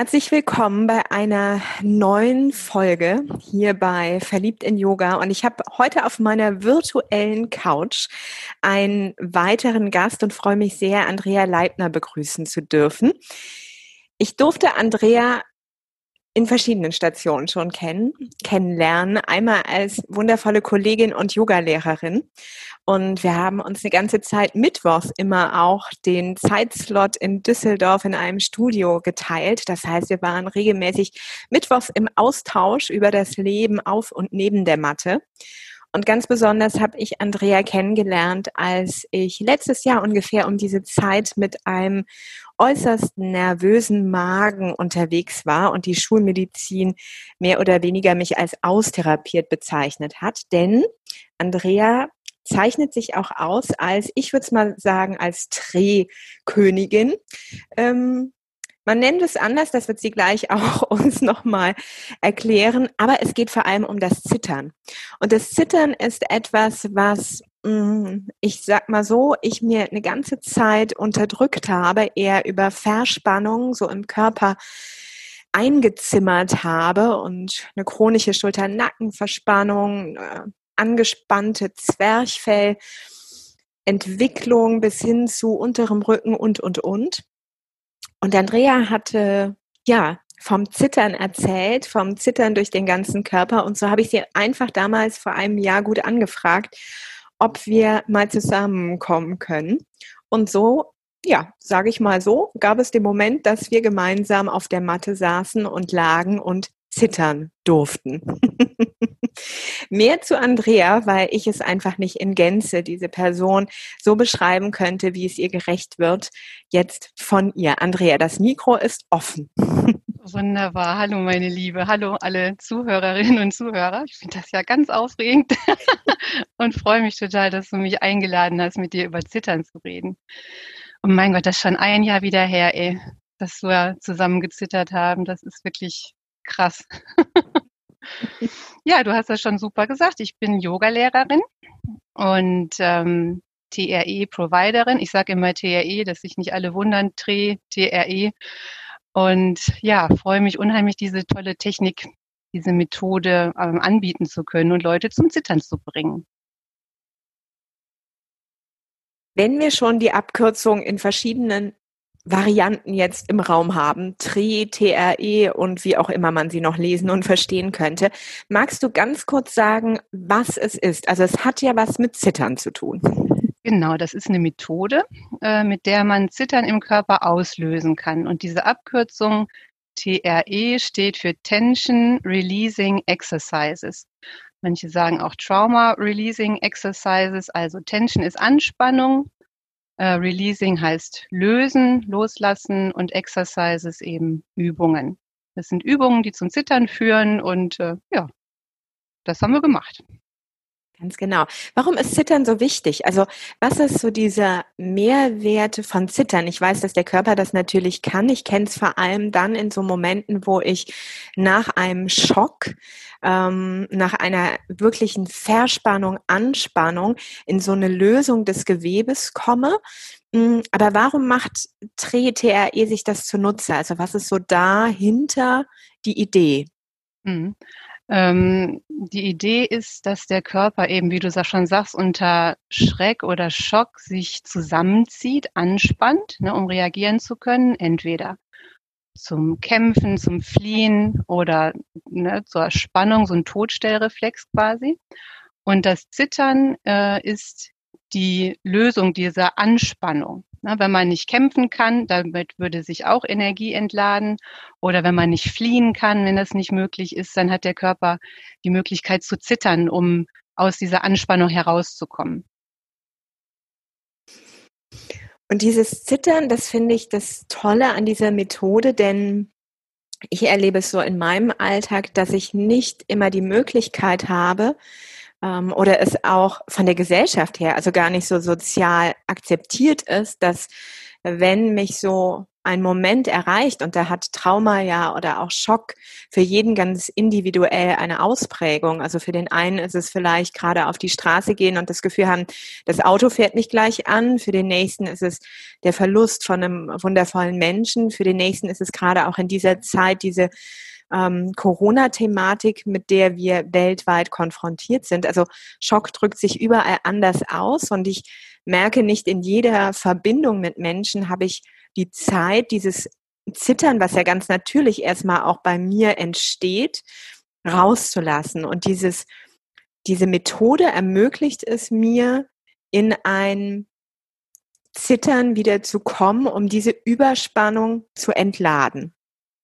Herzlich willkommen bei einer neuen Folge hier bei Verliebt in Yoga. Und ich habe heute auf meiner virtuellen Couch einen weiteren Gast und freue mich sehr, Andrea Leibner begrüßen zu dürfen. Ich durfte Andrea in verschiedenen Stationen schon kennen, kennenlernen. Einmal als wundervolle Kollegin und Yogalehrerin. Und wir haben uns eine ganze Zeit mittwochs immer auch den Zeitslot in Düsseldorf in einem Studio geteilt. Das heißt, wir waren regelmäßig mittwochs im Austausch über das Leben auf und neben der Matte. Und ganz besonders habe ich Andrea kennengelernt, als ich letztes Jahr ungefähr um diese Zeit mit einem äußerst nervösen Magen unterwegs war und die Schulmedizin mehr oder weniger mich als austherapiert bezeichnet hat. Denn Andrea zeichnet sich auch aus als, ich würde es mal sagen, als Drehkönigin. Ähm, man nennt es anders, das wird sie gleich auch uns nochmal erklären, aber es geht vor allem um das Zittern. Und das Zittern ist etwas, was mm, ich sag mal so, ich mir eine ganze Zeit unterdrückt habe, eher über Verspannung so im Körper eingezimmert habe und eine chronische Schulter-Nackenverspannung, angespannte Zwerchfellentwicklung bis hin zu unterem Rücken und, und, und. Und Andrea hatte, ja, vom Zittern erzählt, vom Zittern durch den ganzen Körper. Und so habe ich sie einfach damals vor einem Jahr gut angefragt, ob wir mal zusammenkommen können. Und so, ja, sage ich mal so, gab es den Moment, dass wir gemeinsam auf der Matte saßen und lagen und zittern durften. Mehr zu Andrea, weil ich es einfach nicht in Gänze, diese Person, so beschreiben könnte, wie es ihr gerecht wird, jetzt von ihr. Andrea, das Mikro ist offen. Wunderbar. Hallo, meine Liebe. Hallo, alle Zuhörerinnen und Zuhörer. Ich finde das ja ganz aufregend und freue mich total, dass du mich eingeladen hast, mit dir über Zittern zu reden. Und mein Gott, das ist schon ein Jahr wieder her, ey, dass wir zusammen gezittert haben. Das ist wirklich krass. ja, du hast das schon super gesagt. Ich bin Yogalehrerin und ähm, TRE-Providerin. Ich sage immer TRE, dass sich nicht alle wundern, TRE, TRE. Und ja, freue mich unheimlich, diese tolle Technik, diese Methode ähm, anbieten zu können und Leute zum Zittern zu bringen. Wenn wir schon die Abkürzung in verschiedenen Varianten jetzt im Raum haben, TRE, TRE und wie auch immer man sie noch lesen und verstehen könnte. Magst du ganz kurz sagen, was es ist? Also es hat ja was mit Zittern zu tun. Genau, das ist eine Methode, äh, mit der man Zittern im Körper auslösen kann. Und diese Abkürzung TRE steht für Tension Releasing Exercises. Manche sagen auch Trauma Releasing Exercises. Also Tension ist Anspannung, Uh, releasing heißt lösen, loslassen und Exercises eben Übungen. Das sind Übungen, die zum Zittern führen und äh, ja, das haben wir gemacht. Ganz genau. Warum ist Zittern so wichtig? Also was ist so dieser Mehrwert von Zittern? Ich weiß, dass der Körper das natürlich kann. Ich kenne es vor allem dann in so Momenten, wo ich nach einem Schock, ähm, nach einer wirklichen Verspannung, Anspannung in so eine Lösung des Gewebes komme. Mm, aber warum macht TRE sich das zunutze? Also was ist so dahinter die Idee? Ähm, die Idee ist, dass der Körper eben, wie du schon sagst, unter Schreck oder Schock sich zusammenzieht, anspannt, ne, um reagieren zu können, entweder zum Kämpfen, zum Fliehen oder ne, zur Spannung, so ein Todstellreflex quasi. Und das Zittern äh, ist die Lösung dieser Anspannung. Na, wenn man nicht kämpfen kann, damit würde sich auch Energie entladen. Oder wenn man nicht fliehen kann, wenn das nicht möglich ist, dann hat der Körper die Möglichkeit zu zittern, um aus dieser Anspannung herauszukommen. Und dieses Zittern, das finde ich das Tolle an dieser Methode, denn ich erlebe es so in meinem Alltag, dass ich nicht immer die Möglichkeit habe, ähm, oder es auch von der Gesellschaft her, also gar nicht so sozial akzeptiert ist, dass wenn mich so ein Moment erreicht und da hat Trauma ja oder auch Schock für jeden ganz individuell eine Ausprägung. Also für den einen ist es vielleicht gerade auf die Straße gehen und das Gefühl haben, das Auto fährt nicht gleich an. Für den nächsten ist es der Verlust von einem wundervollen Menschen. Für den nächsten ist es gerade auch in dieser Zeit diese ähm, Corona-Thematik, mit der wir weltweit konfrontiert sind. Also Schock drückt sich überall anders aus und ich merke nicht in jeder Verbindung mit Menschen habe ich die Zeit, dieses Zittern, was ja ganz natürlich erstmal auch bei mir entsteht, rauszulassen. Und dieses, diese Methode ermöglicht es mir, in ein Zittern wieder zu kommen, um diese Überspannung zu entladen.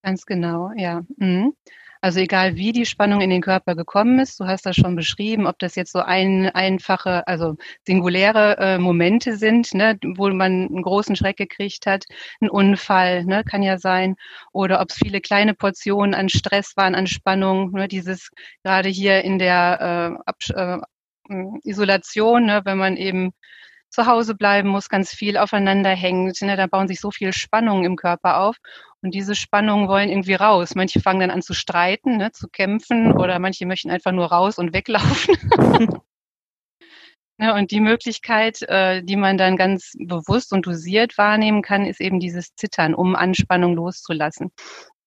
Ganz genau, ja. Mhm. Also egal wie die Spannung in den Körper gekommen ist, du hast das schon beschrieben, ob das jetzt so ein, einfache, also singuläre äh, Momente sind, ne, wo man einen großen Schreck gekriegt hat, ein Unfall, ne, kann ja sein, oder ob es viele kleine Portionen an Stress waren, an Spannung, ne, dieses gerade hier in der äh, äh, Isolation, ne, wenn man eben zu Hause bleiben muss, ganz viel aufeinander hängt. Ne? Da bauen sich so viel Spannungen im Körper auf. Und diese Spannungen wollen irgendwie raus. Manche fangen dann an zu streiten, ne, zu kämpfen oder manche möchten einfach nur raus und weglaufen. ja, und die Möglichkeit, äh, die man dann ganz bewusst und dosiert wahrnehmen kann, ist eben dieses Zittern, um Anspannung loszulassen.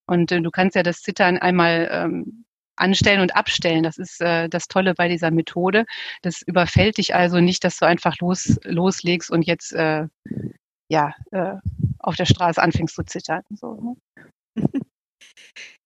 Und äh, du kannst ja das Zittern einmal ähm, anstellen und abstellen. Das ist äh, das Tolle bei dieser Methode. Das überfällt dich also nicht, dass du einfach los, loslegst und jetzt äh, ja, äh, auf der Straße anfängst zu zittern. So, ne?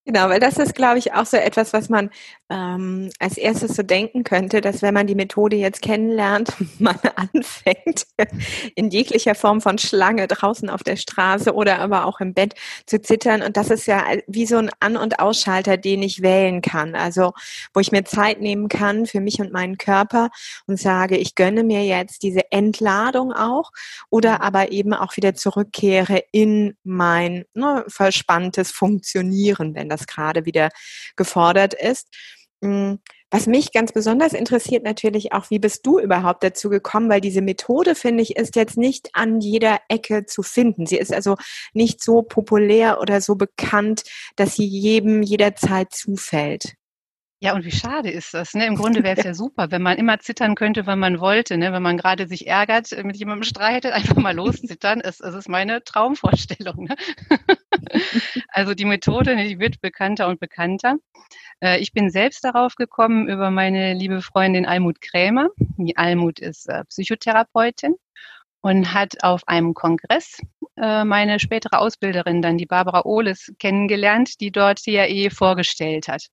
Genau, weil das ist, glaube ich, auch so etwas, was man ähm, als erstes so denken könnte, dass wenn man die Methode jetzt kennenlernt, man anfängt, in jeglicher Form von Schlange draußen auf der Straße oder aber auch im Bett zu zittern. Und das ist ja wie so ein An- und Ausschalter, den ich wählen kann. Also, wo ich mir Zeit nehmen kann für mich und meinen Körper und sage, ich gönne mir jetzt diese Entladung auch oder aber eben auch wieder zurückkehre in mein ne, verspanntes Funktionieren, wenn das gerade wieder gefordert ist. Mm, was mich ganz besonders interessiert natürlich auch, wie bist du überhaupt dazu gekommen? Weil diese Methode, finde ich, ist jetzt nicht an jeder Ecke zu finden. Sie ist also nicht so populär oder so bekannt, dass sie jedem jederzeit zufällt. Ja, und wie schade ist das? Ne? Im Grunde wäre es ja super, wenn man immer zittern könnte, wenn man wollte. Ne? Wenn man gerade sich ärgert, äh, mit jemandem streitet, einfach mal loszittern. Es, es ist meine Traumvorstellung. Ne? also die Methode, ne, die wird bekannter und bekannter. Äh, ich bin selbst darauf gekommen über meine liebe Freundin Almut Krämer. Die Almut ist äh, Psychotherapeutin und hat auf einem Kongress äh, meine spätere Ausbilderin dann, die Barbara Ohles, kennengelernt, die dort DAE vorgestellt hat.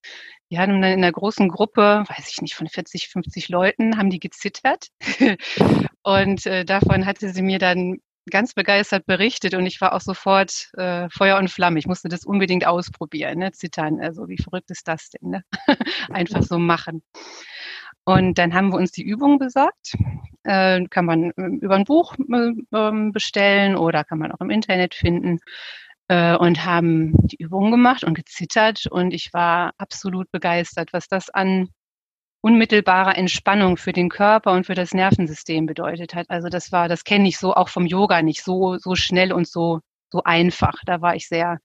Die haben dann in einer großen Gruppe, weiß ich nicht, von 40, 50 Leuten, haben die gezittert. und äh, davon hatte sie mir dann ganz begeistert berichtet und ich war auch sofort äh, Feuer und Flamme. Ich musste das unbedingt ausprobieren, ne? zittern. Also wie verrückt ist das denn? Ne? Einfach so machen. Und dann haben wir uns die Übung besorgt. Äh, kann man äh, über ein Buch äh, bestellen oder kann man auch im Internet finden. Äh, und haben die Übungen gemacht und gezittert. Und ich war absolut begeistert, was das an unmittelbarer Entspannung für den Körper und für das Nervensystem bedeutet hat. Also das war, das kenne ich so auch vom Yoga nicht so, so schnell und so, so einfach. Da war ich sehr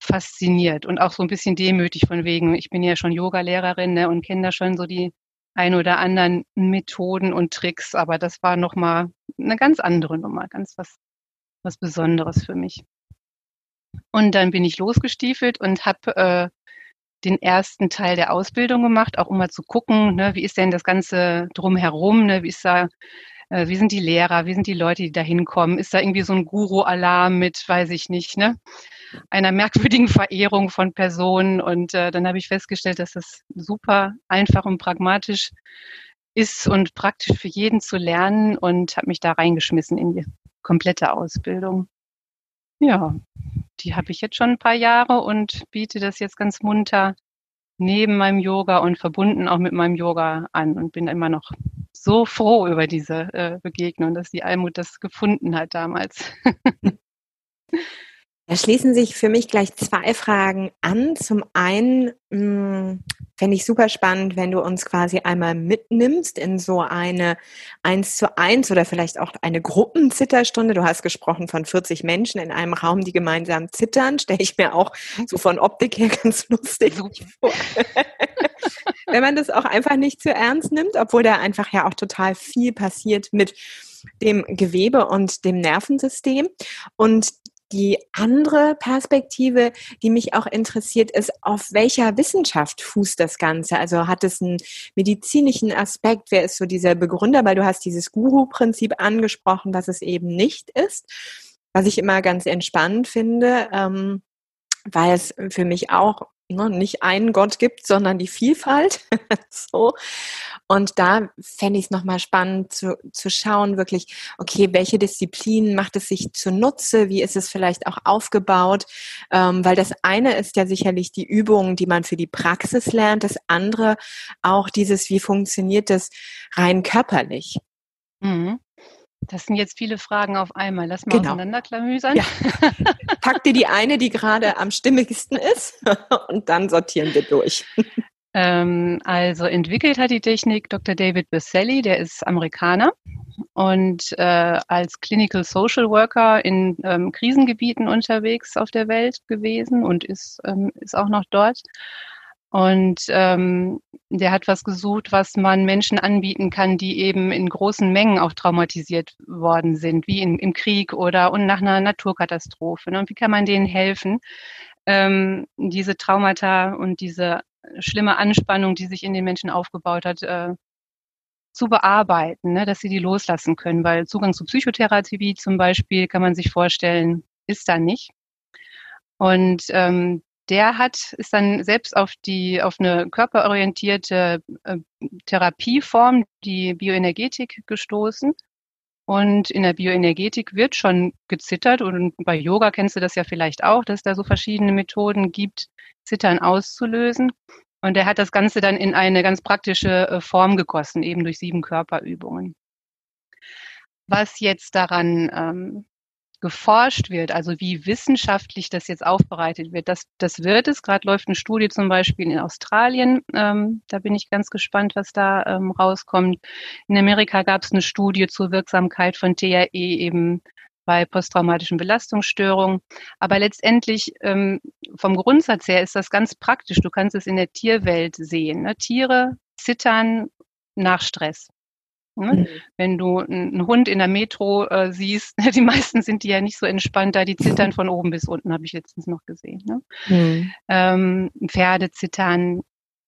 fasziniert und auch so ein bisschen demütig von wegen, ich bin ja schon Yoga-Lehrerin ne, und kenne da schon so die ein oder anderen Methoden und Tricks, aber das war nochmal eine ganz andere Nummer, ganz was, was Besonderes für mich. Und dann bin ich losgestiefelt und habe äh, den ersten Teil der Ausbildung gemacht, auch um mal zu gucken, ne, wie ist denn das Ganze drumherum, ne, wie ist da, äh, wie sind die Lehrer, wie sind die Leute, die da hinkommen, ist da irgendwie so ein Guru-Alarm mit, weiß ich nicht, ne, einer merkwürdigen Verehrung von Personen. Und äh, dann habe ich festgestellt, dass das super einfach und pragmatisch ist und praktisch für jeden zu lernen und habe mich da reingeschmissen in die komplette Ausbildung. Ja, die habe ich jetzt schon ein paar Jahre und biete das jetzt ganz munter neben meinem Yoga und verbunden auch mit meinem Yoga an und bin immer noch so froh über diese äh, Begegnung, dass die Almut das gefunden hat damals. Da schließen sich für mich gleich zwei Fragen an. Zum einen hm, fände ich super spannend, wenn du uns quasi einmal mitnimmst in so eine eins zu eins oder vielleicht auch eine Gruppenzitterstunde. Du hast gesprochen von 40 Menschen in einem Raum, die gemeinsam zittern. Stelle ich mir auch so von Optik her ganz lustig vor. wenn man das auch einfach nicht zu ernst nimmt, obwohl da einfach ja auch total viel passiert mit dem Gewebe und dem Nervensystem. Und die andere Perspektive, die mich auch interessiert, ist, auf welcher Wissenschaft fußt das Ganze? Also hat es einen medizinischen Aspekt? Wer ist so dieser Begründer? Weil du hast dieses Guru-Prinzip angesprochen, was es eben nicht ist. Was ich immer ganz entspannend finde, ähm, weil es für mich auch ne, nicht einen Gott gibt, sondern die Vielfalt. so. Und da fände ich es nochmal spannend zu, zu schauen, wirklich, okay, welche Disziplinen macht es sich zunutze? Wie ist es vielleicht auch aufgebaut? Ähm, weil das eine ist ja sicherlich die Übung, die man für die Praxis lernt. Das andere auch dieses, wie funktioniert das rein körperlich? Mhm. Das sind jetzt viele Fragen auf einmal. Lass mal genau. auseinanderklamüsern. Ja. Pack dir die eine, die gerade am stimmigsten ist und dann sortieren wir durch. Ähm, also entwickelt hat die Technik Dr. David Berselli, der ist Amerikaner und äh, als Clinical Social Worker in ähm, Krisengebieten unterwegs auf der Welt gewesen und ist, ähm, ist auch noch dort. Und ähm, der hat was gesucht, was man Menschen anbieten kann, die eben in großen Mengen auch traumatisiert worden sind, wie in, im Krieg oder und nach einer Naturkatastrophe. Ne? Und wie kann man denen helfen, ähm, diese Traumata und diese schlimme Anspannung, die sich in den Menschen aufgebaut hat, äh, zu bearbeiten, ne? dass sie die loslassen können. Weil Zugang zu Psychotherapie zum Beispiel kann man sich vorstellen, ist da nicht. Und ähm, der hat, ist dann selbst auf die, auf eine körperorientierte äh, Therapieform, die Bioenergetik, gestoßen. Und in der Bioenergetik wird schon gezittert und bei Yoga kennst du das ja vielleicht auch, dass da so verschiedene Methoden gibt, Zittern auszulösen. Und er hat das Ganze dann in eine ganz praktische äh, Form gegossen, eben durch sieben Körperübungen. Was jetzt daran ähm, geforscht wird, also wie wissenschaftlich das jetzt aufbereitet wird, das, das wird es. Gerade läuft eine Studie zum Beispiel in Australien. Ähm, da bin ich ganz gespannt, was da ähm, rauskommt. In Amerika gab es eine Studie zur Wirksamkeit von TRE eben bei posttraumatischen Belastungsstörungen. Aber letztendlich ähm, vom Grundsatz her ist das ganz praktisch. Du kannst es in der Tierwelt sehen. Ne? Tiere zittern nach Stress. Ne? Mhm. Wenn du einen Hund in der Metro äh, siehst, die meisten sind die ja nicht so entspannt, da die zittern von oben bis unten, habe ich letztens noch gesehen. Ne? Mhm. Ähm, Pferde zittern.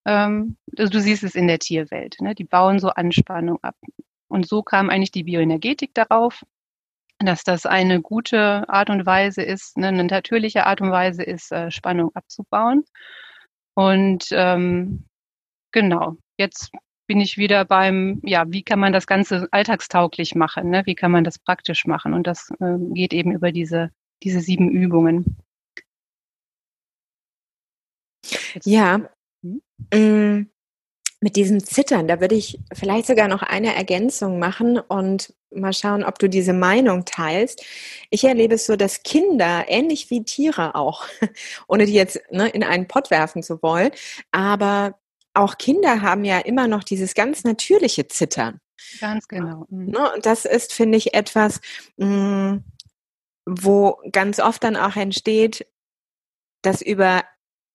Ähm, also du siehst es in der Tierwelt. Ne? Die bauen so Anspannung ab. Und so kam eigentlich die Bioenergetik darauf, dass das eine gute Art und Weise ist, ne, eine natürliche Art und Weise ist, äh, Spannung abzubauen. Und ähm, genau, jetzt bin ich wieder beim, ja, wie kann man das Ganze alltagstauglich machen, ne? wie kann man das praktisch machen? Und das äh, geht eben über diese, diese sieben Übungen. Jetzt, ja, hm? Mm, mit diesem Zittern, da würde ich vielleicht sogar noch eine Ergänzung machen und mal schauen, ob du diese Meinung teilst. Ich erlebe es so, dass Kinder, ähnlich wie Tiere auch, ohne die jetzt ne, in einen Pott werfen zu wollen, aber auch Kinder haben ja immer noch dieses ganz natürliche Zittern. Ganz genau. Mhm. Ne, und das ist, finde ich, etwas, mm, wo ganz oft dann auch entsteht, dass über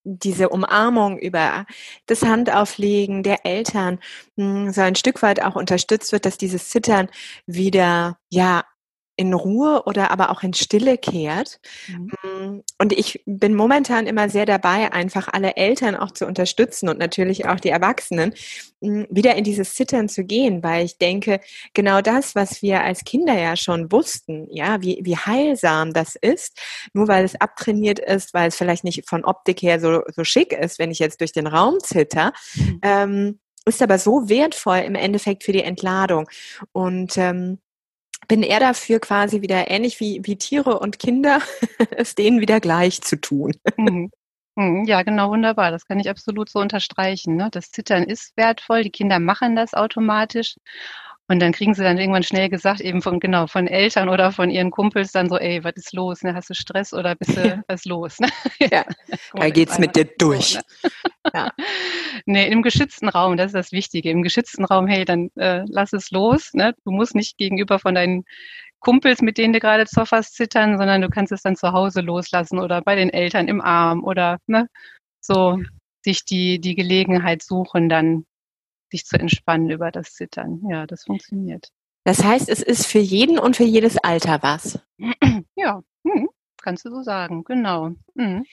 diese Umarmung, über das Handauflegen der Eltern mm, so ein Stück weit auch unterstützt wird, dass dieses Zittern wieder ja in Ruhe oder aber auch in Stille kehrt. Mhm. Mm, und ich bin momentan immer sehr dabei, einfach alle Eltern auch zu unterstützen und natürlich auch die Erwachsenen, mm, wieder in dieses Zittern zu gehen, weil ich denke, genau das, was wir als Kinder ja schon wussten, ja, wie, wie heilsam das ist, nur weil es abtrainiert ist, weil es vielleicht nicht von Optik her so, so schick ist, wenn ich jetzt durch den Raum zitter, mhm. ähm, ist aber so wertvoll im Endeffekt für die Entladung. Und ähm, bin eher dafür, quasi wieder ähnlich wie, wie Tiere und Kinder, es denen wieder gleich zu tun. Mhm. mhm. Ja, genau, wunderbar. Das kann ich absolut so unterstreichen. Ne? Das Zittern ist wertvoll. Die Kinder machen das automatisch. Und dann kriegen sie dann irgendwann schnell gesagt, eben von, genau, von Eltern oder von ihren Kumpels dann so, ey, was ist los? Ne? Hast du Stress oder bist du, was ist los? Ne? Ja, da geht's mit dir durch. So, ne? ja. Nee, im geschützten Raum, das ist das Wichtige. Im geschützten Raum, hey, dann äh, lass es los. Ne? Du musst nicht gegenüber von deinen Kumpels, mit denen du gerade zofferst, zittern, sondern du kannst es dann zu Hause loslassen oder bei den Eltern im Arm oder ne, so sich die, die Gelegenheit suchen, dann sich zu entspannen über das Zittern. Ja, das funktioniert. Das heißt, es ist für jeden und für jedes Alter was. Ja, hm, kannst du so sagen, genau. Hm.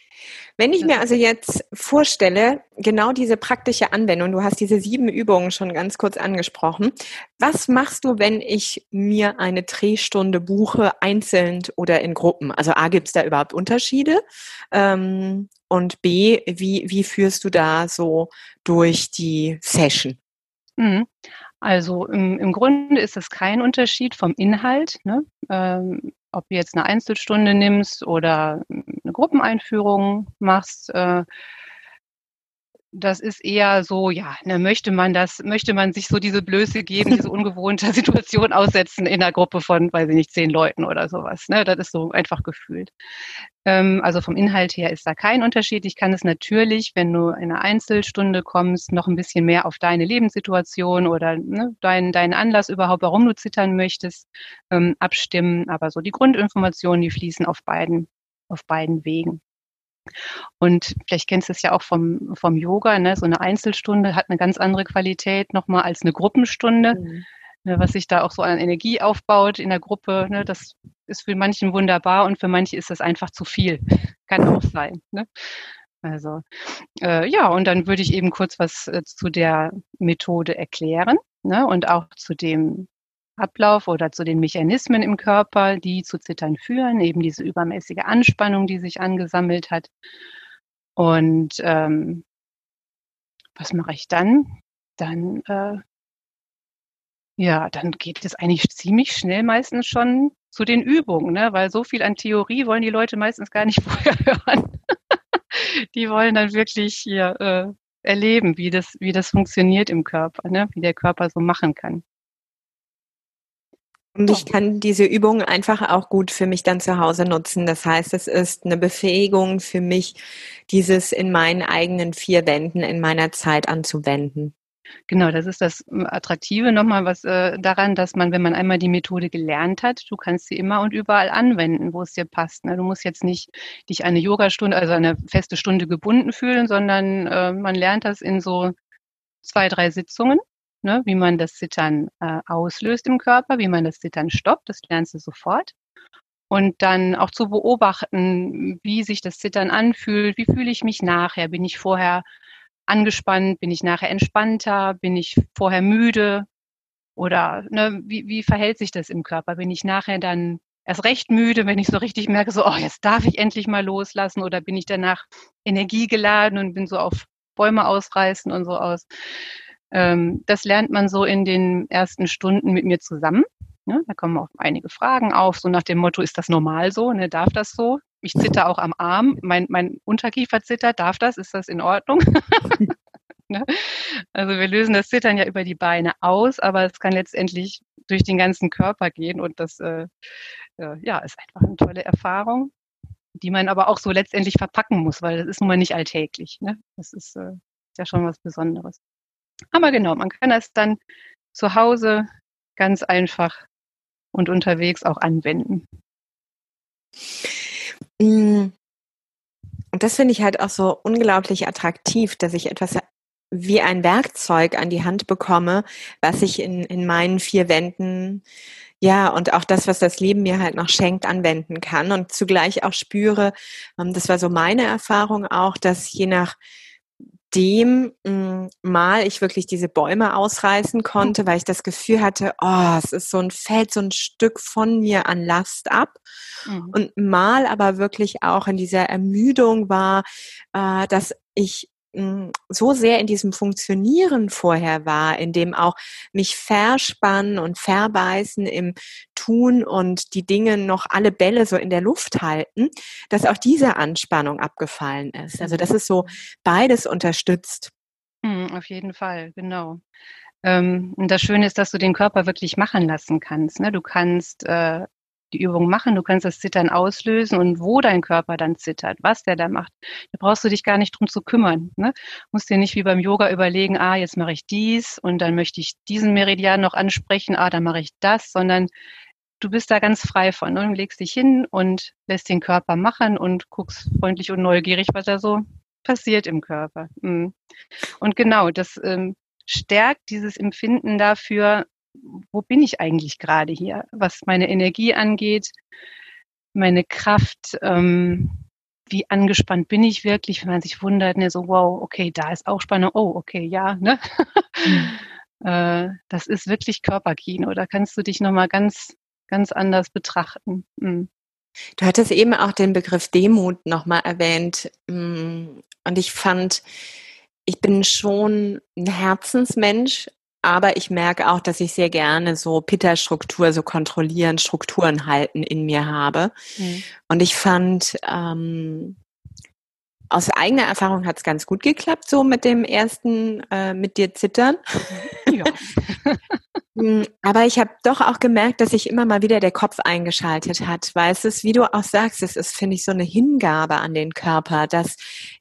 Wenn ich mir also jetzt vorstelle, genau diese praktische Anwendung, du hast diese sieben Übungen schon ganz kurz angesprochen. Was machst du, wenn ich mir eine Drehstunde buche, einzeln oder in Gruppen? Also A, gibt es da überhaupt Unterschiede? Ähm, und B, wie, wie führst du da so durch die Session? Mhm. Also im, im Grunde ist es kein Unterschied vom Inhalt, ne? ähm, ob du jetzt eine Einzelstunde nimmst oder eine Gruppeneinführung machst. Äh, das ist eher so, ja, ne, möchte man das, möchte man sich so diese Blöße geben, diese ungewohnte Situation aussetzen in einer Gruppe von, weiß ich nicht, zehn Leuten oder sowas. Ne? Das ist so einfach gefühlt. Ähm, also vom Inhalt her ist da kein Unterschied. Ich kann es natürlich, wenn du in eine Einzelstunde kommst, noch ein bisschen mehr auf deine Lebenssituation oder ne, deinen dein Anlass überhaupt, warum du zittern möchtest, ähm, abstimmen. Aber so die Grundinformationen, die fließen auf beiden, auf beiden Wegen. Und vielleicht kennst du es ja auch vom, vom Yoga, ne? so eine Einzelstunde hat eine ganz andere Qualität nochmal als eine Gruppenstunde. Mhm. Ne, was sich da auch so an Energie aufbaut in der Gruppe, ne, das ist für manchen wunderbar und für manche ist das einfach zu viel. Kann auch sein. Ne? Also äh, ja, und dann würde ich eben kurz was äh, zu der Methode erklären ne, und auch zu dem Ablauf oder zu den Mechanismen im Körper, die zu Zittern führen, eben diese übermäßige Anspannung, die sich angesammelt hat. Und ähm, was mache ich dann? Dann äh, ja, dann geht es eigentlich ziemlich schnell meistens schon zu den Übungen, ne? weil so viel an Theorie wollen die Leute meistens gar nicht vorher hören. die wollen dann wirklich hier äh, erleben, wie das, wie das funktioniert im Körper, ne? wie der Körper so machen kann. Und ich kann diese Übungen einfach auch gut für mich dann zu Hause nutzen. Das heißt, es ist eine Befähigung für mich, dieses in meinen eigenen vier Wänden in meiner Zeit anzuwenden. Genau, das ist das hm, Attraktive nochmal was äh, daran, dass man, wenn man einmal die Methode gelernt hat, du kannst sie immer und überall anwenden, wo es dir passt. Ne? Du musst jetzt nicht dich eine Yogastunde, also eine feste Stunde gebunden fühlen, sondern äh, man lernt das in so zwei, drei Sitzungen, ne? wie man das Zittern äh, auslöst im Körper, wie man das Zittern stoppt, das lernst du sofort. Und dann auch zu beobachten, wie sich das Zittern anfühlt, wie fühle ich mich nachher, bin ich vorher angespannt? Bin ich nachher entspannter? Bin ich vorher müde? Oder ne, wie, wie verhält sich das im Körper? Bin ich nachher dann erst recht müde, wenn ich so richtig merke, so, oh, jetzt darf ich endlich mal loslassen? Oder bin ich danach energiegeladen und bin so auf Bäume ausreißen und so aus? Ähm, das lernt man so in den ersten Stunden mit mir zusammen. Ne? Da kommen auch einige Fragen auf, so nach dem Motto, ist das normal so? Ne? Darf das so? Ich zitter auch am Arm. Mein, mein Unterkiefer zittert. Darf das? Ist das in Ordnung? ne? Also wir lösen das Zittern ja über die Beine aus, aber es kann letztendlich durch den ganzen Körper gehen und das äh, äh, ja, ist einfach eine tolle Erfahrung, die man aber auch so letztendlich verpacken muss, weil das ist nun mal nicht alltäglich. Ne? Das ist äh, ja schon was Besonderes. Aber genau, man kann das dann zu Hause ganz einfach und unterwegs auch anwenden. Mm. Und das finde ich halt auch so unglaublich attraktiv, dass ich etwas wie ein Werkzeug an die Hand bekomme, was ich in, in meinen vier Wänden, ja, und auch das, was das Leben mir halt noch schenkt, anwenden kann und zugleich auch spüre, ähm, das war so meine Erfahrung auch, dass je nach dem mm, mal ich wirklich diese Bäume ausreißen konnte, weil ich das Gefühl hatte, oh, es ist so ein fällt so ein Stück von mir an Last ab. Mhm. Und mal aber wirklich auch in dieser Ermüdung war, äh, dass ich so sehr in diesem Funktionieren vorher war, in dem auch mich verspannen und verbeißen im Tun und die Dinge noch alle Bälle so in der Luft halten, dass auch diese Anspannung abgefallen ist. Also das ist so beides unterstützt. Mhm, auf jeden Fall, genau. Ähm, und das Schöne ist, dass du den Körper wirklich machen lassen kannst. Ne? Du kannst äh, die Übung machen, du kannst das Zittern auslösen und wo dein Körper dann zittert, was der da macht, da brauchst du dich gar nicht drum zu kümmern. Ne? Musst dir nicht wie beim Yoga überlegen, ah, jetzt mache ich dies und dann möchte ich diesen Meridian noch ansprechen, ah, dann mache ich das, sondern du bist da ganz frei von ne? und legst dich hin und lässt den Körper machen und guckst freundlich und neugierig, was da so passiert im Körper. Mhm. Und genau, das ähm, stärkt dieses Empfinden dafür, wo bin ich eigentlich gerade hier, was meine Energie angeht, meine Kraft, ähm, wie angespannt bin ich wirklich, wenn man sich wundert, ne, so wow, okay, da ist auch Spannung, oh, okay, ja, ne? Mhm. äh, das ist wirklich Körperkino, da kannst du dich nochmal ganz, ganz anders betrachten. Mhm. Du hattest eben auch den Begriff Demut nochmal erwähnt. Mm, und ich fand, ich bin schon ein Herzensmensch, aber ich merke auch, dass ich sehr gerne so Pitta-Struktur, so kontrollieren, Strukturen halten in mir habe. Mhm. Und ich fand, ähm, aus eigener Erfahrung hat es ganz gut geklappt, so mit dem ersten äh, mit dir zittern. Ja. Hm, aber ich habe doch auch gemerkt, dass sich immer mal wieder der Kopf eingeschaltet hat, weil es ist, wie du auch sagst, es ist, finde ich, so eine Hingabe an den Körper, dass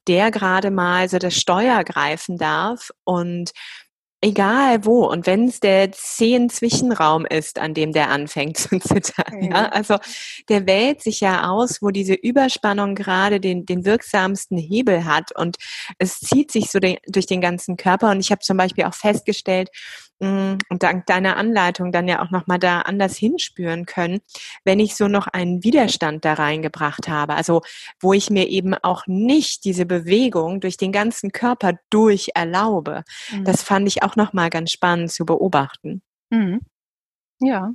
der gerade mal so das Steuer greifen darf und Egal wo. Und wenn es der Zehen-Zwischenraum ist, an dem der anfängt zu zittern. Ja. ja. Also der wählt sich ja aus, wo diese Überspannung gerade den, den wirksamsten Hebel hat. Und es zieht sich so den, durch den ganzen Körper. Und ich habe zum Beispiel auch festgestellt, und dank deiner Anleitung dann ja auch nochmal da anders hinspüren können, wenn ich so noch einen Widerstand da reingebracht habe. Also wo ich mir eben auch nicht diese Bewegung durch den ganzen Körper durch erlaube. Mhm. Das fand ich auch nochmal ganz spannend zu beobachten. Mhm. Ja.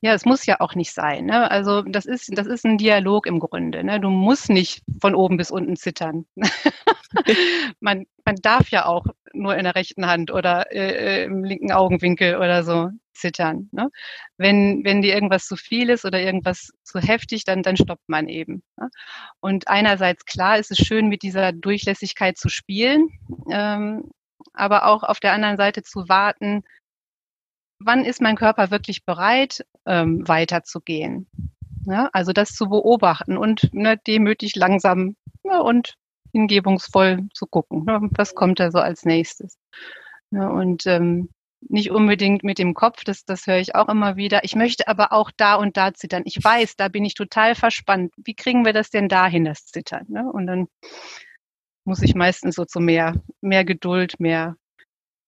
Ja, es muss ja auch nicht sein. Ne? Also das ist, das ist ein Dialog im Grunde. Ne? Du musst nicht von oben bis unten zittern. man, man darf ja auch nur in der rechten Hand oder äh, äh, im linken Augenwinkel oder so zittern. Ne? Wenn, wenn dir irgendwas zu viel ist oder irgendwas zu heftig, dann, dann stoppt man eben. Ne? Und einerseits klar ist es schön, mit dieser Durchlässigkeit zu spielen, ähm, aber auch auf der anderen Seite zu warten, wann ist mein Körper wirklich bereit, ähm, weiterzugehen. Ja, also das zu beobachten und ne, demütig langsam ja, und hingebungsvoll zu gucken, ne, was kommt da so als nächstes. Ja, und ähm, nicht unbedingt mit dem Kopf, das, das höre ich auch immer wieder. Ich möchte aber auch da und da zittern. Ich weiß, da bin ich total verspannt. Wie kriegen wir das denn dahin, das Zittern? Ne? Und dann muss ich meistens so zu mehr, mehr Geduld, mehr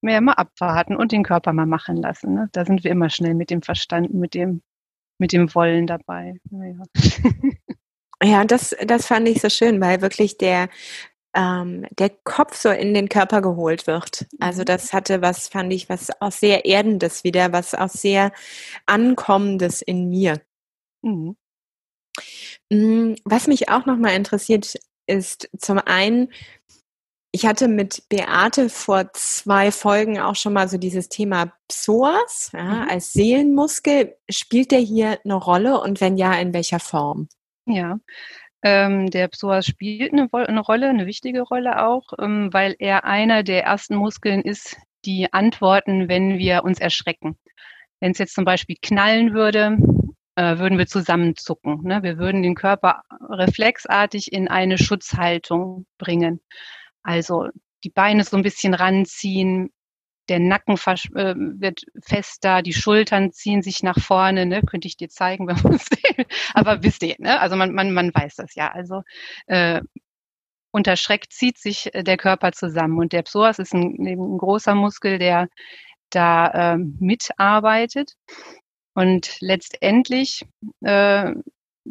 mehr mal abwarten und den Körper mal machen lassen. Ne? Da sind wir immer schnell mit dem Verstand, mit dem, mit dem Wollen dabei. Naja. Ja, das, das fand ich so schön, weil wirklich der, ähm, der Kopf so in den Körper geholt wird. Also mhm. das hatte was, fand ich, was auch sehr Erdendes wieder, was auch sehr Ankommendes in mir. Mhm. Mm, was mich auch nochmal interessiert, ist zum einen, ich hatte mit Beate vor zwei Folgen auch schon mal so dieses Thema Psoas ja, mhm. als Seelenmuskel. Spielt der hier eine Rolle und wenn ja, in welcher Form? Ja, ähm, der Psoas spielt eine, eine, Rolle, eine wichtige Rolle auch, ähm, weil er einer der ersten Muskeln ist, die antworten, wenn wir uns erschrecken. Wenn es jetzt zum Beispiel knallen würde, äh, würden wir zusammenzucken. Ne? Wir würden den Körper reflexartig in eine Schutzhaltung bringen. Also die Beine so ein bisschen ranziehen, der Nacken äh, wird fester, die Schultern ziehen sich nach vorne, ne? könnte ich dir zeigen, wenn man sehen. Aber wisst ihr, ne? also man, man, man weiß das ja. Also äh, unter Schreck zieht sich äh, der Körper zusammen und der Psoas ist ein, ein großer Muskel, der da äh, mitarbeitet und letztendlich äh,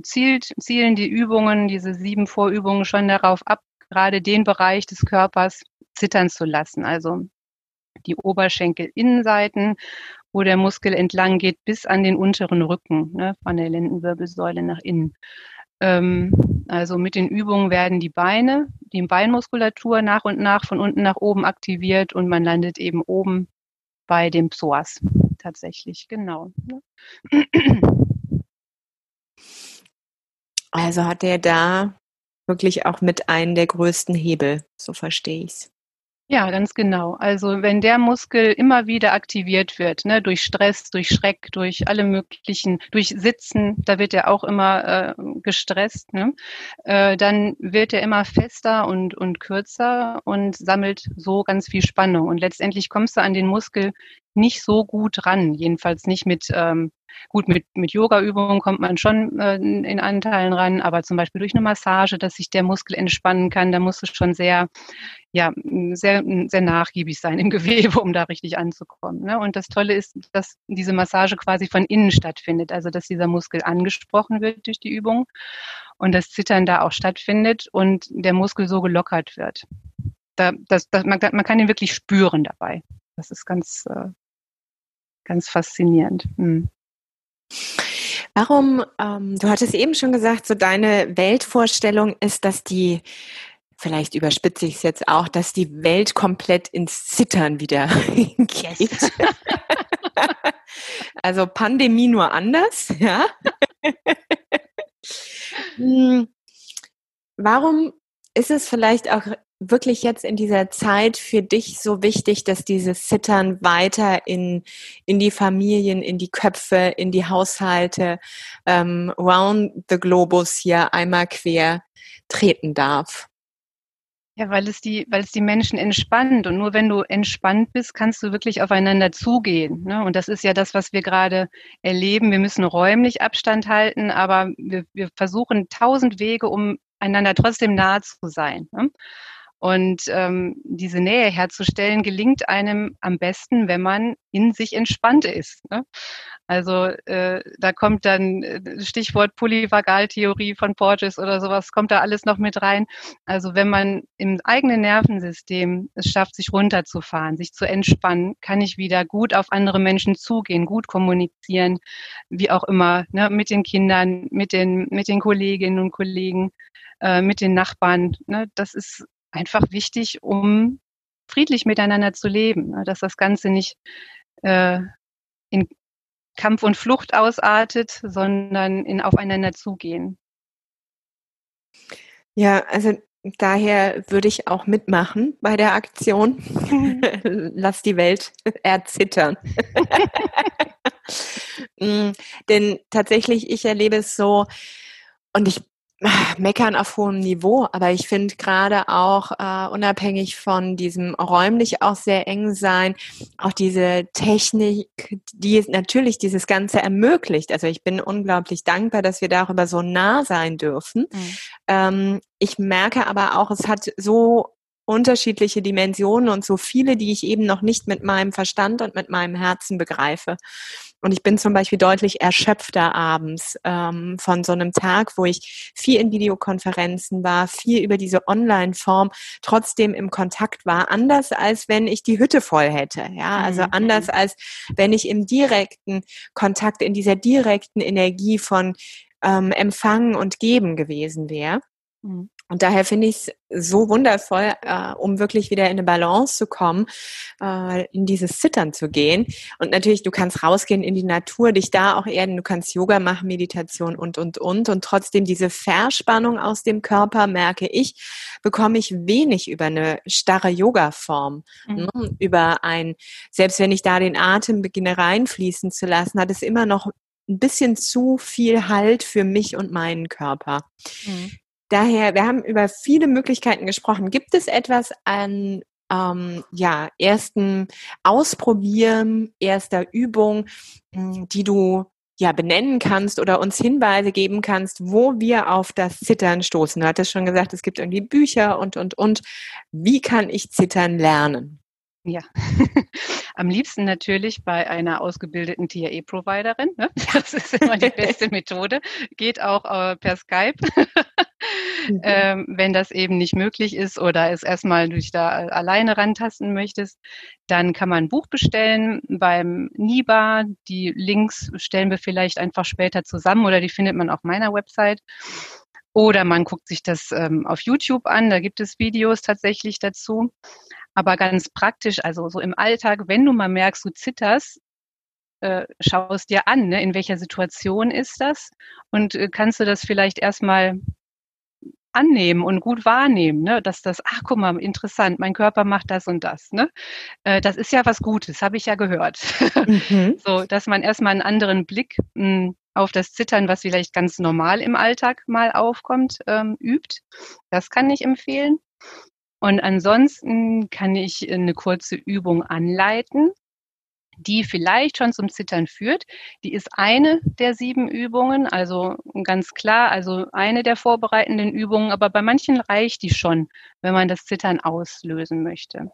zielt, zielen die Übungen, diese sieben Vorübungen schon darauf ab, gerade den Bereich des Körpers zittern zu lassen. Also die Oberschenkelinnenseiten, wo der Muskel entlang geht bis an den unteren Rücken, ne, von der Lendenwirbelsäule nach innen. Ähm, also mit den Übungen werden die Beine, die Beinmuskulatur nach und nach von unten nach oben aktiviert und man landet eben oben bei dem Psoas tatsächlich, genau. Ne. Also hat er da wirklich auch mit einem der größten Hebel, so verstehe ich es. Ja, ganz genau. Also wenn der Muskel immer wieder aktiviert wird, ne, durch Stress, durch Schreck, durch alle möglichen, durch Sitzen, da wird er auch immer äh, gestresst, ne, äh, dann wird er immer fester und, und kürzer und sammelt so ganz viel Spannung. Und letztendlich kommst du an den Muskel nicht so gut ran, jedenfalls nicht mit ähm, Gut, mit, mit Yoga-Übungen kommt man schon äh, in Anteilen ran, aber zum Beispiel durch eine Massage, dass sich der Muskel entspannen kann, da muss es schon sehr, ja, sehr, sehr nachgiebig sein im Gewebe, um da richtig anzukommen. Ne? Und das Tolle ist, dass diese Massage quasi von innen stattfindet, also dass dieser Muskel angesprochen wird durch die Übung und das Zittern da auch stattfindet und der Muskel so gelockert wird. Da, das, das, man, man kann ihn wirklich spüren dabei. Das ist ganz, äh, ganz faszinierend. Hm. Warum, ähm, du hattest eben schon gesagt, so deine Weltvorstellung ist, dass die, vielleicht überspitze ich es jetzt auch, dass die Welt komplett ins Zittern wieder geht. also Pandemie nur anders, ja. Hm. Warum ist es vielleicht auch wirklich jetzt in dieser Zeit für dich so wichtig, dass dieses Zittern weiter in, in die Familien, in die Köpfe, in die Haushalte, ähm, round the globus hier einmal quer treten darf? Ja, weil es die, weil es die Menschen entspannt und nur wenn du entspannt bist, kannst du wirklich aufeinander zugehen. Ne? Und das ist ja das, was wir gerade erleben. Wir müssen räumlich Abstand halten, aber wir, wir versuchen tausend Wege, um einander trotzdem nahe zu sein. Ne? Und ähm, diese Nähe herzustellen gelingt einem am besten, wenn man in sich entspannt ist. Ne? Also äh, da kommt dann äh, Stichwort Polyvagaltheorie von Porges oder sowas, kommt da alles noch mit rein. Also wenn man im eigenen Nervensystem es schafft, sich runterzufahren, sich zu entspannen, kann ich wieder gut auf andere Menschen zugehen, gut kommunizieren, wie auch immer, ne? mit den Kindern, mit den, mit den Kolleginnen und Kollegen, äh, mit den Nachbarn. Ne? Das ist einfach wichtig, um friedlich miteinander zu leben, ne? dass das Ganze nicht äh, in Kampf und Flucht ausartet, sondern in Aufeinander zugehen. Ja, also daher würde ich auch mitmachen bei der Aktion. Lass die Welt erzittern. Mm, denn tatsächlich, ich erlebe es so, und ich meckern auf hohem Niveau, aber ich finde gerade auch äh, unabhängig von diesem räumlich auch sehr eng sein, auch diese Technik, die natürlich dieses Ganze ermöglicht. Also ich bin unglaublich dankbar, dass wir darüber so nah sein dürfen. Mhm. Ähm, ich merke aber auch, es hat so unterschiedliche Dimensionen und so viele, die ich eben noch nicht mit meinem Verstand und mit meinem Herzen begreife. Und ich bin zum Beispiel deutlich erschöpfter abends ähm, von so einem Tag, wo ich viel in Videokonferenzen war, viel über diese Online-Form trotzdem im Kontakt war. Anders als wenn ich die Hütte voll hätte. Ja, also mhm. anders als wenn ich im direkten Kontakt, in dieser direkten Energie von ähm, Empfangen und Geben gewesen wäre. Mhm. Und daher finde ich es so wundervoll, äh, um wirklich wieder in eine Balance zu kommen, äh, in dieses Zittern zu gehen. Und natürlich, du kannst rausgehen in die Natur, dich da auch erden, du kannst Yoga machen, Meditation und, und, und. Und trotzdem diese Verspannung aus dem Körper, merke ich, bekomme ich wenig über eine starre Yoga-Form. Mhm. Ne? Über ein, selbst wenn ich da den Atem beginne reinfließen zu lassen, hat es immer noch ein bisschen zu viel Halt für mich und meinen Körper. Mhm. Daher, wir haben über viele Möglichkeiten gesprochen. Gibt es etwas an ähm, ja, ersten Ausprobieren, erster Übung, hm, die du ja benennen kannst oder uns Hinweise geben kannst, wo wir auf das Zittern stoßen. Du hattest schon gesagt, es gibt irgendwie Bücher und, und, und. Wie kann ich Zittern lernen? Ja, am liebsten natürlich bei einer ausgebildeten TAE-Providerin. Ne? Das ist immer die beste Methode. Geht auch äh, per Skype. Mhm. Ähm, wenn das eben nicht möglich ist oder es erstmal durch da alleine rantasten möchtest, dann kann man ein Buch bestellen beim NIBA. Die Links stellen wir vielleicht einfach später zusammen oder die findet man auf meiner Website. Oder man guckt sich das ähm, auf YouTube an, da gibt es Videos tatsächlich dazu. Aber ganz praktisch, also so im Alltag, wenn du mal merkst, du zitterst, äh, schau es dir an, ne? in welcher Situation ist das und äh, kannst du das vielleicht erstmal annehmen und gut wahrnehmen, ne? dass das, ach guck mal, interessant, mein Körper macht das und das. Ne? Äh, das ist ja was Gutes, habe ich ja gehört. Mhm. so, dass man erstmal einen anderen Blick mh, hm, auf das Zittern, was vielleicht ganz normal im Alltag mal aufkommt, ähm, übt. Das kann ich empfehlen. Und ansonsten kann ich eine kurze Übung anleiten, die vielleicht schon zum Zittern führt. Die ist eine der sieben Übungen, also ganz klar, also eine der vorbereitenden Übungen, aber bei manchen reicht die schon, wenn man das Zittern auslösen möchte.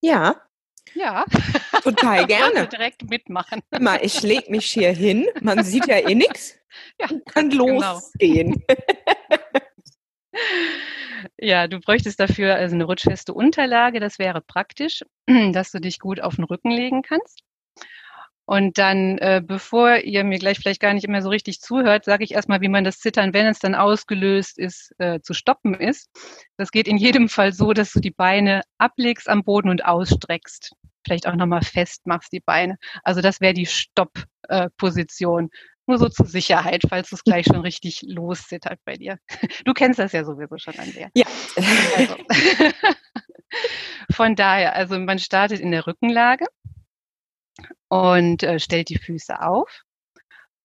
Ja. Ja. Total gerne. direkt mitmachen. Mal, ich lege mich hier hin, man sieht ja eh nichts. Ja, kann genau. Ja, du bräuchtest dafür also eine rutschfeste Unterlage. Das wäre praktisch, dass du dich gut auf den Rücken legen kannst. Und dann, äh, bevor ihr mir gleich vielleicht gar nicht immer so richtig zuhört, sage ich erstmal, wie man das Zittern, wenn es dann ausgelöst ist, äh, zu stoppen ist. Das geht in jedem Fall so, dass du die Beine ablegst am Boden und ausstreckst. Vielleicht auch nochmal festmachst die Beine. Also das wäre die Stopp-Position. Nur so zur Sicherheit, falls es gleich schon richtig loszittert bei dir. Du kennst das ja sowieso schon, Andrea. Ja. Also. Von daher, also man startet in der Rückenlage und äh, stellt die Füße auf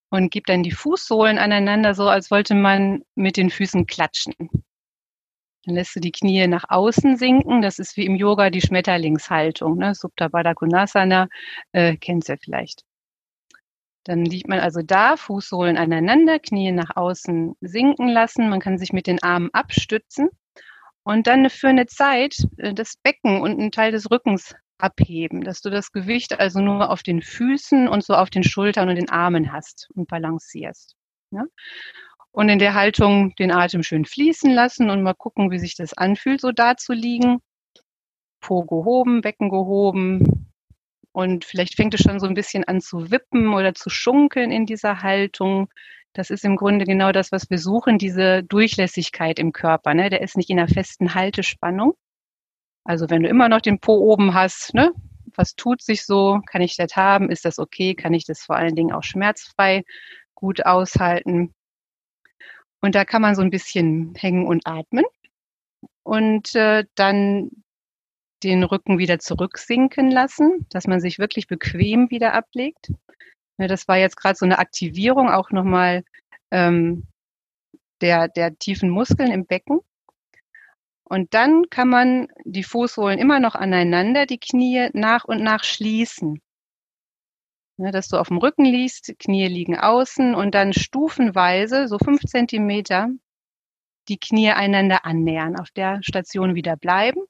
und gibt dann die Fußsohlen aneinander, so als wollte man mit den Füßen klatschen. Dann lässt du die Knie nach außen sinken. Das ist wie im Yoga die Schmetterlingshaltung, ne? Subta Baddha Konasana, äh, kennst du ja vielleicht. Dann liegt man also da, Fußsohlen aneinander, Knie nach außen sinken lassen. Man kann sich mit den Armen abstützen und dann für eine Zeit äh, das Becken und einen Teil des Rückens abheben, dass du das Gewicht also nur auf den Füßen und so auf den Schultern und den Armen hast und balancierst. Ja? Und in der Haltung den Atem schön fließen lassen und mal gucken, wie sich das anfühlt, so da zu liegen. Po gehoben, Becken gehoben, und vielleicht fängt es schon so ein bisschen an zu wippen oder zu schunkeln in dieser Haltung. Das ist im Grunde genau das, was wir suchen, diese Durchlässigkeit im Körper. Ne? Der ist nicht in einer festen Haltespannung. Also wenn du immer noch den Po oben hast, ne? was tut sich so? Kann ich das haben? Ist das okay? Kann ich das vor allen Dingen auch schmerzfrei gut aushalten? Und da kann man so ein bisschen hängen und atmen. Und äh, dann den Rücken wieder zurücksinken lassen, dass man sich wirklich bequem wieder ablegt. Ja, das war jetzt gerade so eine Aktivierung auch nochmal ähm, der, der tiefen Muskeln im Becken. Und dann kann man die Fußsohlen immer noch aneinander, die Knie nach und nach schließen. Ja, dass du auf dem Rücken liegst, Knie liegen außen und dann stufenweise, so fünf Zentimeter, die Knie einander annähern, auf der Station wieder bleiben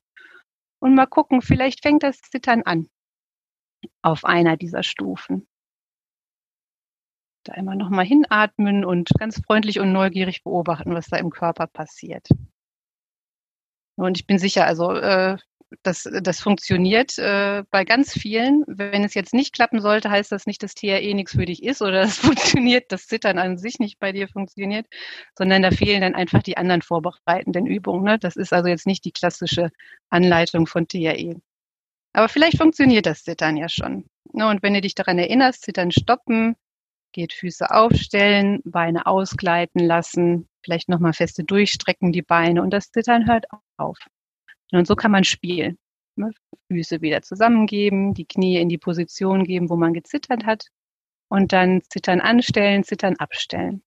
und mal gucken, vielleicht fängt das Zittern an auf einer dieser Stufen. Da immer nochmal hinatmen und ganz freundlich und neugierig beobachten, was da im Körper passiert. Und ich bin sicher, also äh, das, das funktioniert äh, bei ganz vielen. Wenn es jetzt nicht klappen sollte, heißt das nicht, dass TRE nichts für dich ist oder es funktioniert, das Zittern an sich nicht bei dir funktioniert, sondern da fehlen dann einfach die anderen vorbereitenden Übungen. Ne? Das ist also jetzt nicht die klassische Anleitung von TRE. Aber vielleicht funktioniert das Zittern ja schon. Ne? Und wenn du dich daran erinnerst, Zittern stoppen, geht Füße aufstellen, Beine ausgleiten lassen, vielleicht nochmal feste durchstrecken die Beine und das Zittern hört auf. Und so kann man spielen. Ne? Füße wieder zusammengeben, die Knie in die Position geben, wo man gezittert hat und dann Zittern anstellen, Zittern abstellen.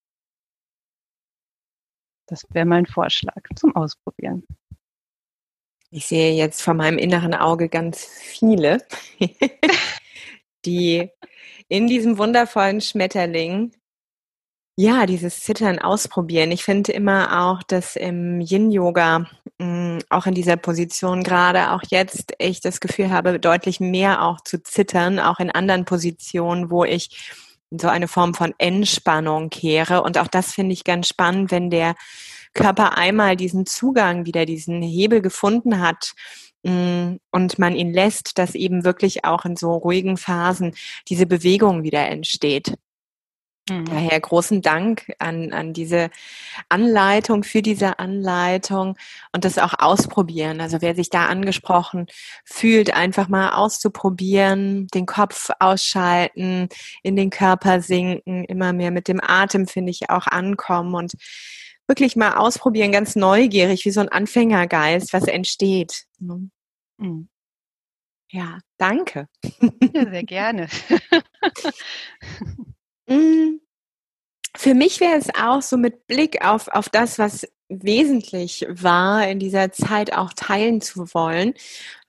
Das wäre mein Vorschlag zum Ausprobieren. Ich sehe jetzt vor meinem inneren Auge ganz viele, die in diesem wundervollen Schmetterling ja, dieses Zittern ausprobieren. Ich finde immer auch, dass im Yin-Yoga, mm, auch in dieser Position gerade, auch jetzt, ich das Gefühl habe, deutlich mehr auch zu zittern, auch in anderen Positionen, wo ich so eine Form von Entspannung kehre. Und auch das finde ich ganz spannend, wenn der Körper einmal diesen Zugang wieder, diesen Hebel gefunden hat, mm, und man ihn lässt, dass eben wirklich auch in so ruhigen Phasen diese Bewegung wieder entsteht. Mhm. Daher großen Dank an, an diese Anleitung, für diese Anleitung und das auch ausprobieren. Also wer sich da angesprochen fühlt, einfach mal auszuprobieren, den Kopf ausschalten, in den Körper sinken, immer mehr mit dem Atem, finde ich, auch ankommen und wirklich mal ausprobieren, ganz neugierig, wie so ein Anfängergeist, was entsteht. Ne? Mhm. Ja, danke. Ja, sehr gerne. Mm, für mich wäre es auch so mit Blick auf, auf das, was wesentlich war, in dieser Zeit auch teilen zu wollen,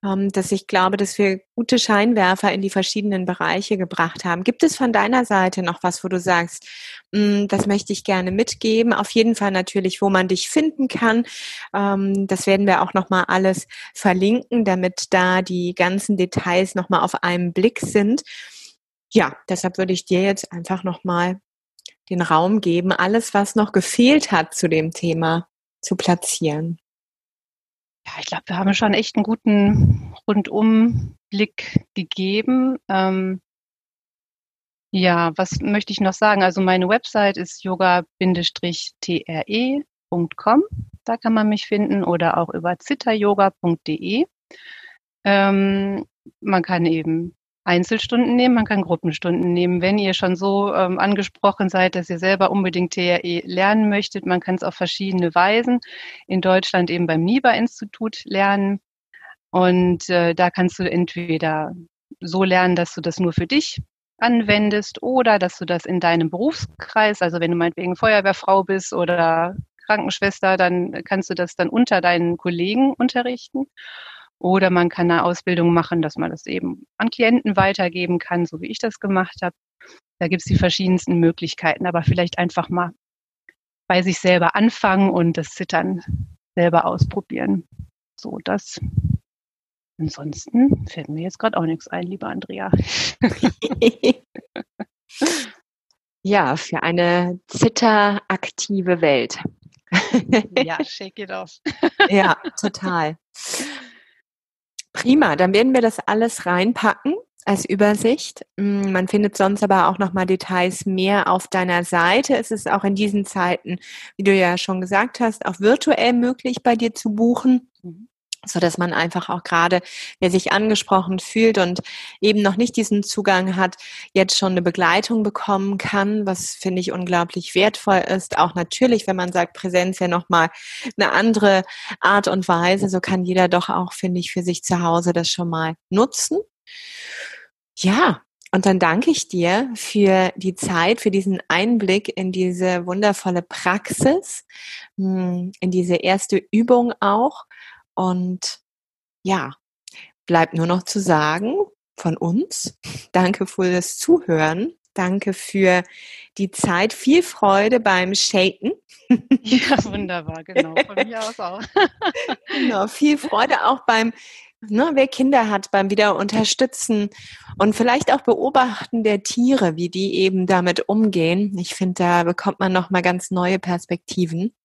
ähm, dass ich glaube, dass wir gute Scheinwerfer in die verschiedenen Bereiche gebracht haben. Gibt es von deiner Seite noch was, wo du sagst, mm, das möchte ich gerne mitgeben? Auf jeden Fall natürlich, wo man dich finden kann. Ähm, das werden wir auch nochmal alles verlinken, damit da die ganzen Details nochmal auf einen Blick sind. Ja, deshalb würde ich dir jetzt einfach nochmal den Raum geben, alles, was noch gefehlt hat zu dem Thema zu platzieren. Ja, ich glaube, wir haben schon echt einen guten Rundumblick gegeben. Ähm, ja, was möchte ich noch sagen? Also meine Website ist yoga-tre.com. Da kann man mich finden oder auch über zitteryoga.de. Ähm, man kann eben Einzelstunden nehmen, man kann Gruppenstunden nehmen. Wenn ihr schon so ähm, angesprochen seid, dass ihr selber unbedingt TRE lernen möchtet, man kann es auf verschiedene Weisen. In Deutschland eben beim NIBA-Institut lernen. Und äh, da kannst du entweder so lernen, dass du das nur für dich anwendest oder dass du das in deinem Berufskreis, also wenn du meinetwegen Feuerwehrfrau bist oder Krankenschwester, dann kannst du das dann unter deinen Kollegen unterrichten. Oder man kann eine Ausbildung machen, dass man das eben an Klienten weitergeben kann, so wie ich das gemacht habe. Da gibt es die verschiedensten Möglichkeiten, aber vielleicht einfach mal bei sich selber anfangen und das Zittern selber ausprobieren. So, das. Ansonsten fällt mir jetzt gerade auch nichts ein, lieber Andrea. ja, für eine zitteraktive Welt. ja, shake it off. ja, total. Prima, dann werden wir das alles reinpacken als Übersicht. Mm, man findet sonst aber auch nochmal Details mehr auf deiner Seite. Es ist auch in diesen Zeiten, wie du ja schon gesagt hast, auch virtuell möglich bei dir zu buchen. Mhm so dass man einfach auch gerade, wer sich angesprochen fühlt und eben noch nicht diesen Zugang hat, jetzt schon eine Begleitung bekommen kann, was finde ich unglaublich wertvoll ist. Auch natürlich, wenn man sagt, Präsenz ja nochmal eine andere Art und Weise, so kann jeder doch auch, finde ich, für sich zu Hause das schon mal nutzen. Ja, und dann danke ich dir für die Zeit, für diesen Einblick in diese wundervolle Praxis, hm, in diese erste Übung auch und ja, bleibt nur noch zu sagen von uns, danke für das Zuhören. Danke für die Zeit. Viel Freude beim Shaken. Ja, wunderbar, genau. Von mir aus auch. Genau, viel Freude auch beim, ne, wer Kinder hat, beim wieder unterstützen und vielleicht auch beobachten der Tiere, wie die eben damit umgehen. Ich finde, da bekommt man nochmal ganz neue Perspektiven.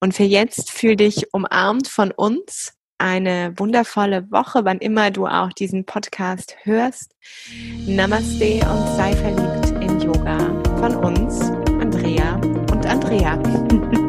Und für jetzt fühl dich umarmt von uns. Eine wundervolle Woche, wann immer du auch diesen Podcast hörst. Namaste und sei verliebt in Yoga von uns, Andrea und Andrea.